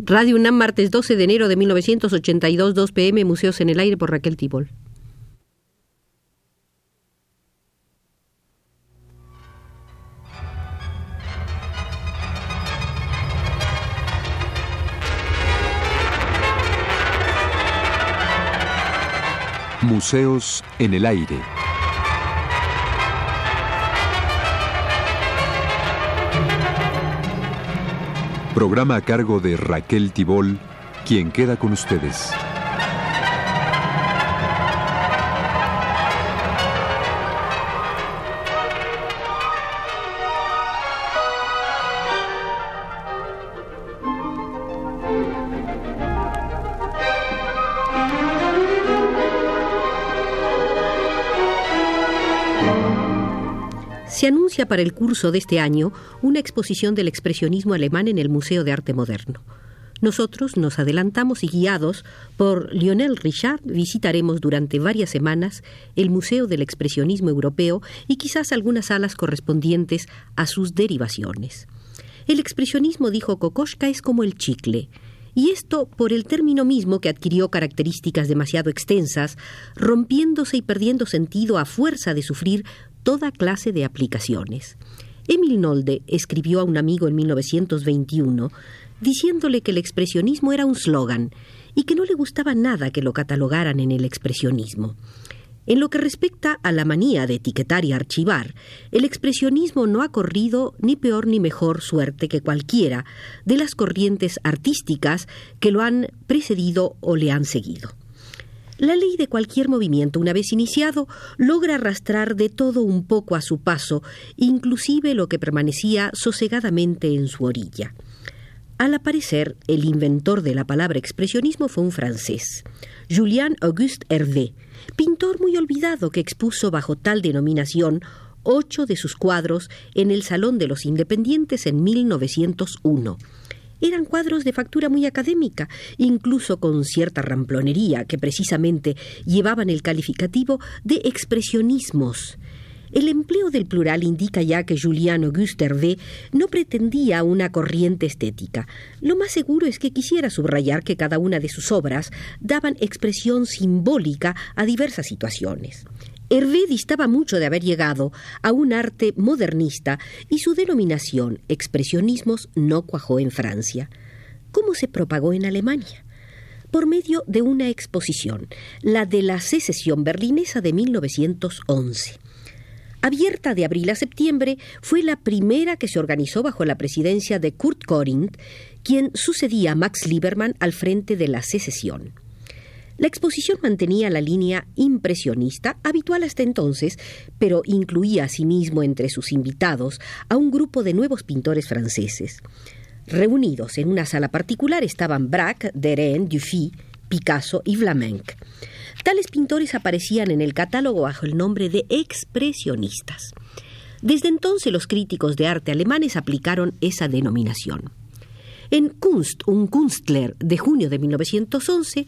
Radio UNAM, martes 12 de enero de 1982, 2 pm, Museos en el Aire por Raquel Tibol. Museos en el Aire. Programa a cargo de Raquel Tibol, quien queda con ustedes. Para el curso de este año una exposición del expresionismo alemán en el Museo de Arte Moderno. Nosotros nos adelantamos y guiados por Lionel Richard visitaremos durante varias semanas el Museo del Expresionismo Europeo y quizás algunas salas correspondientes a sus derivaciones. El expresionismo, dijo Kokoschka, es como el chicle. Y esto por el término mismo que adquirió características demasiado extensas, rompiéndose y perdiendo sentido a fuerza de sufrir toda clase de aplicaciones. Emil Nolde escribió a un amigo en 1921 diciéndole que el expresionismo era un slogan y que no le gustaba nada que lo catalogaran en el expresionismo. En lo que respecta a la manía de etiquetar y archivar, el expresionismo no ha corrido ni peor ni mejor suerte que cualquiera de las corrientes artísticas que lo han precedido o le han seguido. La ley de cualquier movimiento, una vez iniciado, logra arrastrar de todo un poco a su paso, inclusive lo que permanecía sosegadamente en su orilla. Al aparecer, el inventor de la palabra expresionismo fue un francés, Julien Auguste Hervé, pintor muy olvidado que expuso bajo tal denominación ocho de sus cuadros en el Salón de los Independientes en 1901. Eran cuadros de factura muy académica, incluso con cierta ramplonería, que precisamente llevaban el calificativo de expresionismos. El empleo del plural indica ya que Julien Auguste Hervé no pretendía una corriente estética. Lo más seguro es que quisiera subrayar que cada una de sus obras daban expresión simbólica a diversas situaciones. Hervé distaba mucho de haber llegado a un arte modernista y su denominación, expresionismos, no cuajó en Francia. ¿Cómo se propagó en Alemania? Por medio de una exposición, la de la secesión berlinesa de 1911. Abierta de abril a septiembre, fue la primera que se organizó bajo la presidencia de Kurt Corinth, quien sucedía a Max Liebermann al frente de la secesión. La exposición mantenía la línea impresionista, habitual hasta entonces, pero incluía asimismo entre sus invitados a un grupo de nuevos pintores franceses. Reunidos en una sala particular estaban Braque, Derain, Dufy, Picasso y Vlamenck. Tales pintores aparecían en el catálogo bajo el nombre de expresionistas. Desde entonces los críticos de arte alemanes aplicaron esa denominación. En Kunst, un Kunstler de junio de 1911,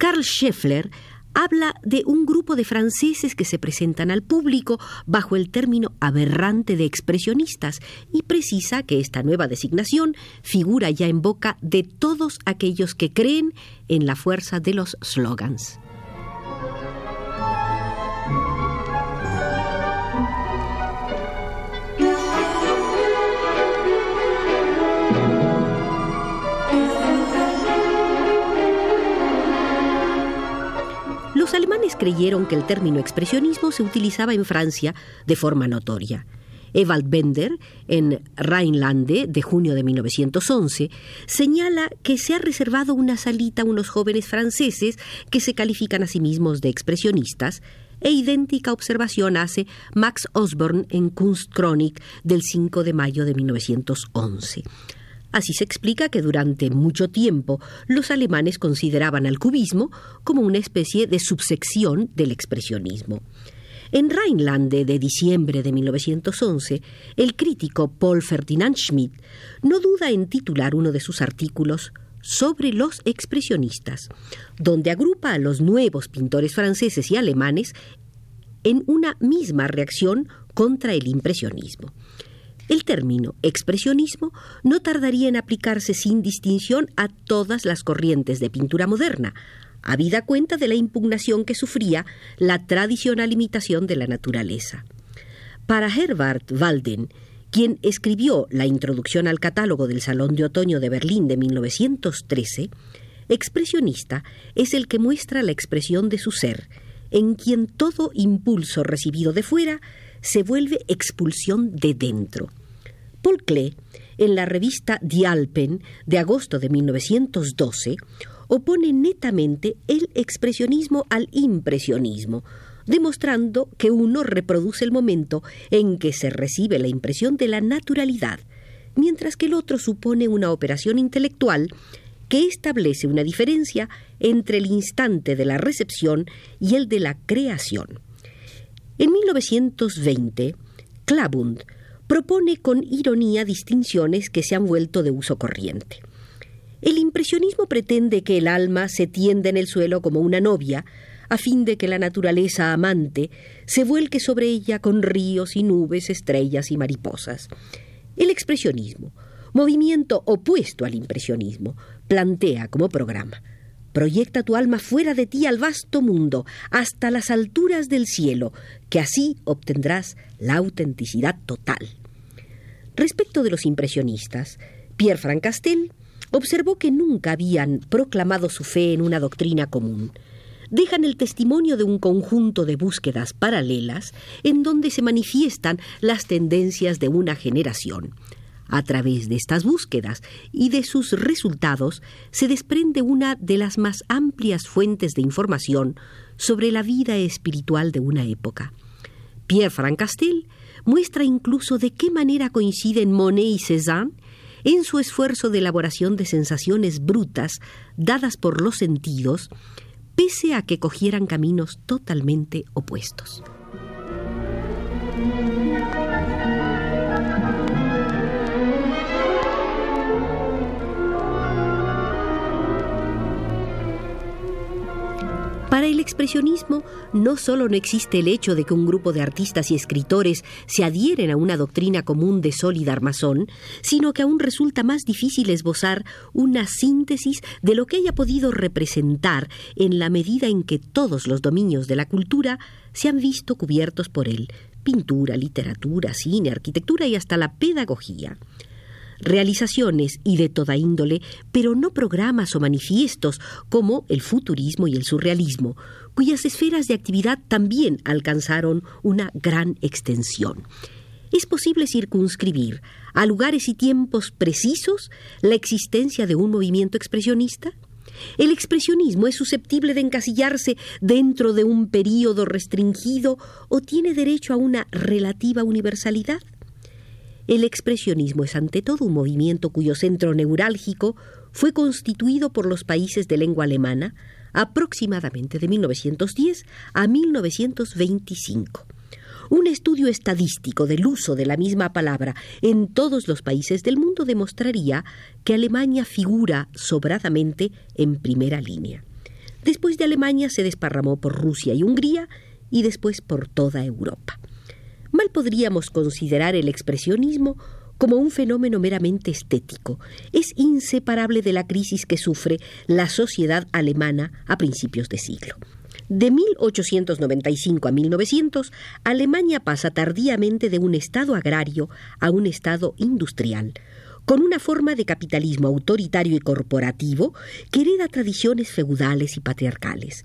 Karl Scheffler habla de un grupo de franceses que se presentan al público bajo el término aberrante de expresionistas y precisa que esta nueva designación figura ya en boca de todos aquellos que creen en la fuerza de los slogans. Los alemanes creyeron que el término expresionismo se utilizaba en Francia de forma notoria. Ewald Bender, en Rheinlande, de junio de 1911, señala que se ha reservado una salita a unos jóvenes franceses que se califican a sí mismos de expresionistas, e idéntica observación hace Max Osborne en Kunstchronik del 5 de mayo de 1911. Así se explica que durante mucho tiempo los alemanes consideraban al cubismo como una especie de subsección del expresionismo. En Rheinlande de diciembre de 1911, el crítico Paul Ferdinand Schmidt no duda en titular uno de sus artículos sobre los expresionistas, donde agrupa a los nuevos pintores franceses y alemanes en una misma reacción contra el impresionismo. El término expresionismo no tardaría en aplicarse sin distinción a todas las corrientes de pintura moderna, habida cuenta de la impugnación que sufría la tradicional imitación de la naturaleza. Para Herbert Walden, quien escribió la introducción al catálogo del Salón de Otoño de Berlín de 1913, expresionista es el que muestra la expresión de su ser, en quien todo impulso recibido de fuera se vuelve expulsión de dentro. Paul Klee, en la revista Die Alpen de agosto de 1912, opone netamente el expresionismo al impresionismo, demostrando que uno reproduce el momento en que se recibe la impresión de la naturalidad, mientras que el otro supone una operación intelectual que establece una diferencia entre el instante de la recepción y el de la creación. En 1920, Klabund propone con ironía distinciones que se han vuelto de uso corriente. El impresionismo pretende que el alma se tienda en el suelo como una novia, a fin de que la naturaleza amante se vuelque sobre ella con ríos y nubes, estrellas y mariposas. El expresionismo, movimiento opuesto al impresionismo, plantea como programa Proyecta tu alma fuera de ti al vasto mundo, hasta las alturas del cielo, que así obtendrás la autenticidad total. Respecto de los impresionistas, Pierre Francastel observó que nunca habían proclamado su fe en una doctrina común. Dejan el testimonio de un conjunto de búsquedas paralelas en donde se manifiestan las tendencias de una generación. A través de estas búsquedas y de sus resultados se desprende una de las más amplias fuentes de información sobre la vida espiritual de una época. Pierre Francastel muestra incluso de qué manera coinciden Monet y Cézanne en su esfuerzo de elaboración de sensaciones brutas dadas por los sentidos, pese a que cogieran caminos totalmente opuestos. No solo no existe el hecho de que un grupo de artistas y escritores se adhieren a una doctrina común de sólida armazón, sino que aún resulta más difícil esbozar una síntesis de lo que haya podido representar en la medida en que todos los dominios de la cultura se han visto cubiertos por él, pintura, literatura, cine, arquitectura y hasta la pedagogía. Realizaciones y de toda índole, pero no programas o manifiestos como el futurismo y el surrealismo, cuyas esferas de actividad también alcanzaron una gran extensión. ¿Es posible circunscribir a lugares y tiempos precisos la existencia de un movimiento expresionista? ¿El expresionismo es susceptible de encasillarse dentro de un período restringido o tiene derecho a una relativa universalidad? El expresionismo es ante todo un movimiento cuyo centro neurálgico fue constituido por los países de lengua alemana aproximadamente de 1910 a 1925. Un estudio estadístico del uso de la misma palabra en todos los países del mundo demostraría que Alemania figura sobradamente en primera línea. Después de Alemania se desparramó por Rusia y Hungría y después por toda Europa. Mal podríamos considerar el expresionismo como un fenómeno meramente estético. Es inseparable de la crisis que sufre la sociedad alemana a principios de siglo. De 1895 a 1900, Alemania pasa tardíamente de un estado agrario a un estado industrial, con una forma de capitalismo autoritario y corporativo que hereda tradiciones feudales y patriarcales.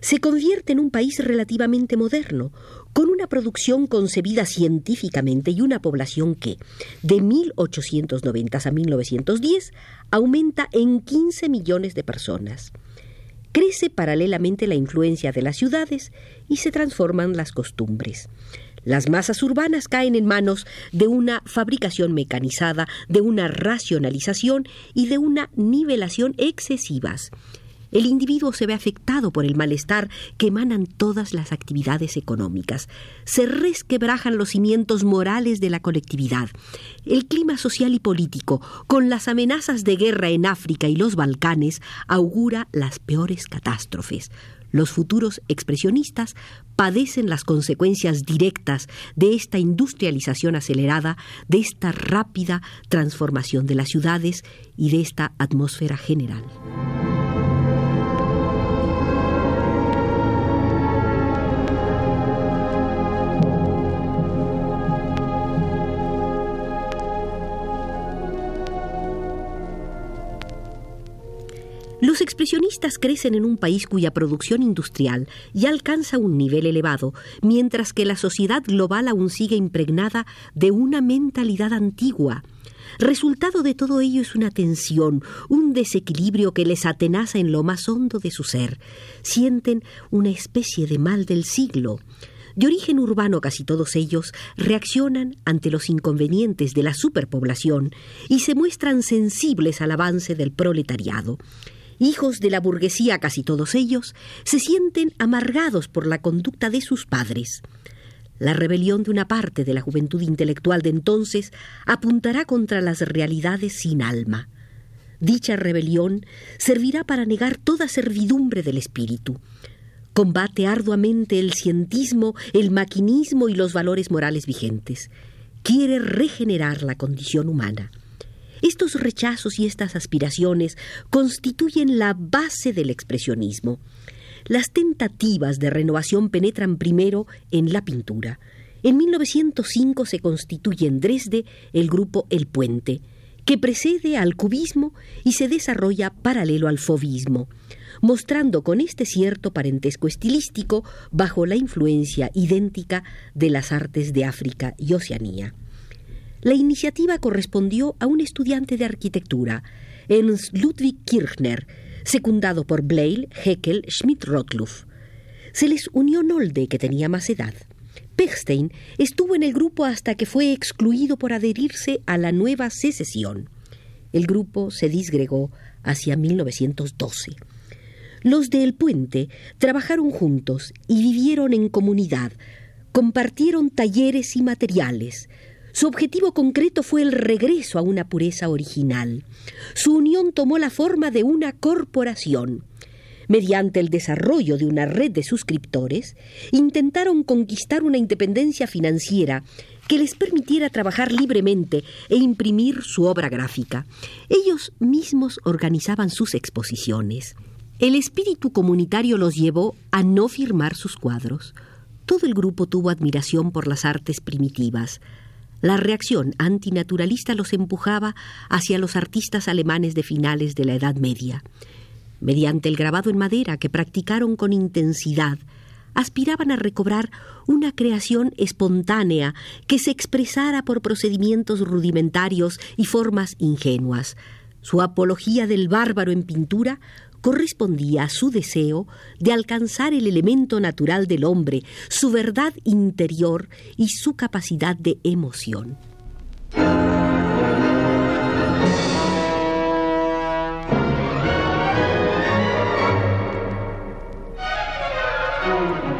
Se convierte en un país relativamente moderno, con una producción concebida científicamente y una población que, de 1890 a 1910, aumenta en 15 millones de personas. Crece paralelamente la influencia de las ciudades y se transforman las costumbres. Las masas urbanas caen en manos de una fabricación mecanizada, de una racionalización y de una nivelación excesivas. El individuo se ve afectado por el malestar que emanan todas las actividades económicas. Se resquebrajan los cimientos morales de la colectividad. El clima social y político, con las amenazas de guerra en África y los Balcanes, augura las peores catástrofes. Los futuros expresionistas padecen las consecuencias directas de esta industrialización acelerada, de esta rápida transformación de las ciudades y de esta atmósfera general. Los expresionistas crecen en un país cuya producción industrial ya alcanza un nivel elevado, mientras que la sociedad global aún sigue impregnada de una mentalidad antigua. Resultado de todo ello es una tensión, un desequilibrio que les atenaza en lo más hondo de su ser. Sienten una especie de mal del siglo. De origen urbano casi todos ellos reaccionan ante los inconvenientes de la superpoblación y se muestran sensibles al avance del proletariado hijos de la burguesía casi todos ellos, se sienten amargados por la conducta de sus padres. La rebelión de una parte de la juventud intelectual de entonces apuntará contra las realidades sin alma. Dicha rebelión servirá para negar toda servidumbre del espíritu. Combate arduamente el cientismo, el maquinismo y los valores morales vigentes. Quiere regenerar la condición humana. Estos rechazos y estas aspiraciones constituyen la base del expresionismo. Las tentativas de renovación penetran primero en la pintura. En 1905 se constituye en Dresde el grupo El Puente, que precede al cubismo y se desarrolla paralelo al fauvismo, mostrando con este cierto parentesco estilístico bajo la influencia idéntica de las artes de África y Oceanía. La iniciativa correspondió a un estudiante de arquitectura, Ernst Ludwig Kirchner, secundado por Bley, Heckel, Schmidt-Rottluff. Se les unió Nolde, que tenía más edad. Pechstein estuvo en el grupo hasta que fue excluido por adherirse a la nueva secesión. El grupo se disgregó hacia 1912. Los de El Puente trabajaron juntos y vivieron en comunidad, compartieron talleres y materiales, su objetivo concreto fue el regreso a una pureza original. Su unión tomó la forma de una corporación. Mediante el desarrollo de una red de suscriptores, intentaron conquistar una independencia financiera que les permitiera trabajar libremente e imprimir su obra gráfica. Ellos mismos organizaban sus exposiciones. El espíritu comunitario los llevó a no firmar sus cuadros. Todo el grupo tuvo admiración por las artes primitivas. La reacción antinaturalista los empujaba hacia los artistas alemanes de finales de la Edad Media. Mediante el grabado en madera que practicaron con intensidad, aspiraban a recobrar una creación espontánea que se expresara por procedimientos rudimentarios y formas ingenuas. Su apología del bárbaro en pintura correspondía a su deseo de alcanzar el elemento natural del hombre, su verdad interior y su capacidad de emoción.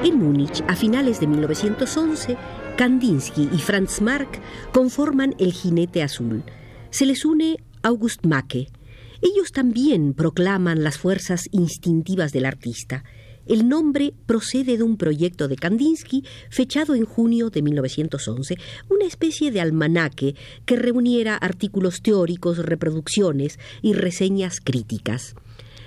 En Múnich, a finales de 1911, Kandinsky y Franz Marc conforman el Jinete Azul. Se les une August Macke, ellos también proclaman las fuerzas instintivas del artista. El nombre procede de un proyecto de Kandinsky fechado en junio de 1911, una especie de almanaque que reuniera artículos teóricos, reproducciones y reseñas críticas.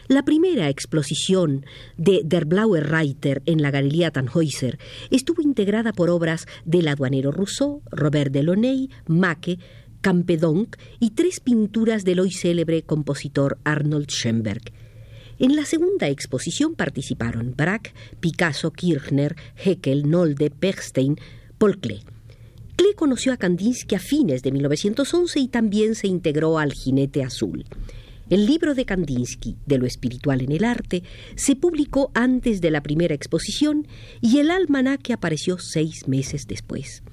La primera exposición de Der Blaue Reiter en la Galería Tannhäuser estuvo integrada por obras del aduanero Rousseau, Robert Delaunay, Macke, Campedonc y tres pinturas del hoy célebre compositor Arnold Schoenberg. En la segunda exposición participaron Braque, Picasso, Kirchner, Heckel, Nolde, Pechstein, Paul Klee. Klee conoció a Kandinsky a fines de 1911 y también se integró al Jinete Azul. El libro de Kandinsky, de lo espiritual en el arte, se publicó antes de la primera exposición y el almanaque apareció seis meses después.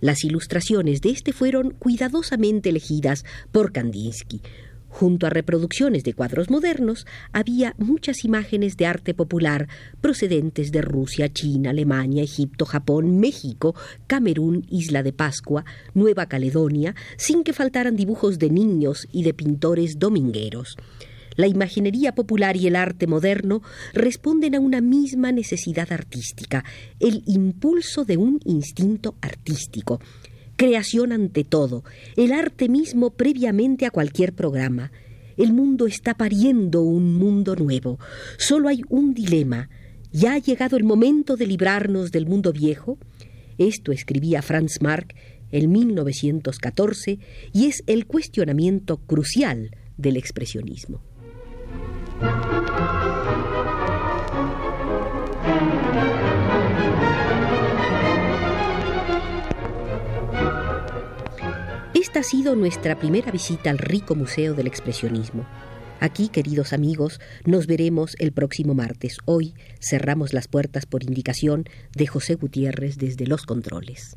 Las ilustraciones de este fueron cuidadosamente elegidas por Kandinsky. Junto a reproducciones de cuadros modernos, había muchas imágenes de arte popular procedentes de Rusia, China, Alemania, Egipto, Japón, México, Camerún, Isla de Pascua, Nueva Caledonia, sin que faltaran dibujos de niños y de pintores domingueros. La imaginería popular y el arte moderno responden a una misma necesidad artística, el impulso de un instinto artístico. Creación ante todo, el arte mismo previamente a cualquier programa. El mundo está pariendo un mundo nuevo. Solo hay un dilema. ¿Ya ha llegado el momento de librarnos del mundo viejo? Esto escribía Franz Marc en 1914 y es el cuestionamiento crucial del expresionismo. Esta ha sido nuestra primera visita al rico Museo del Expresionismo. Aquí, queridos amigos, nos veremos el próximo martes. Hoy cerramos las puertas por indicación de José Gutiérrez desde Los Controles.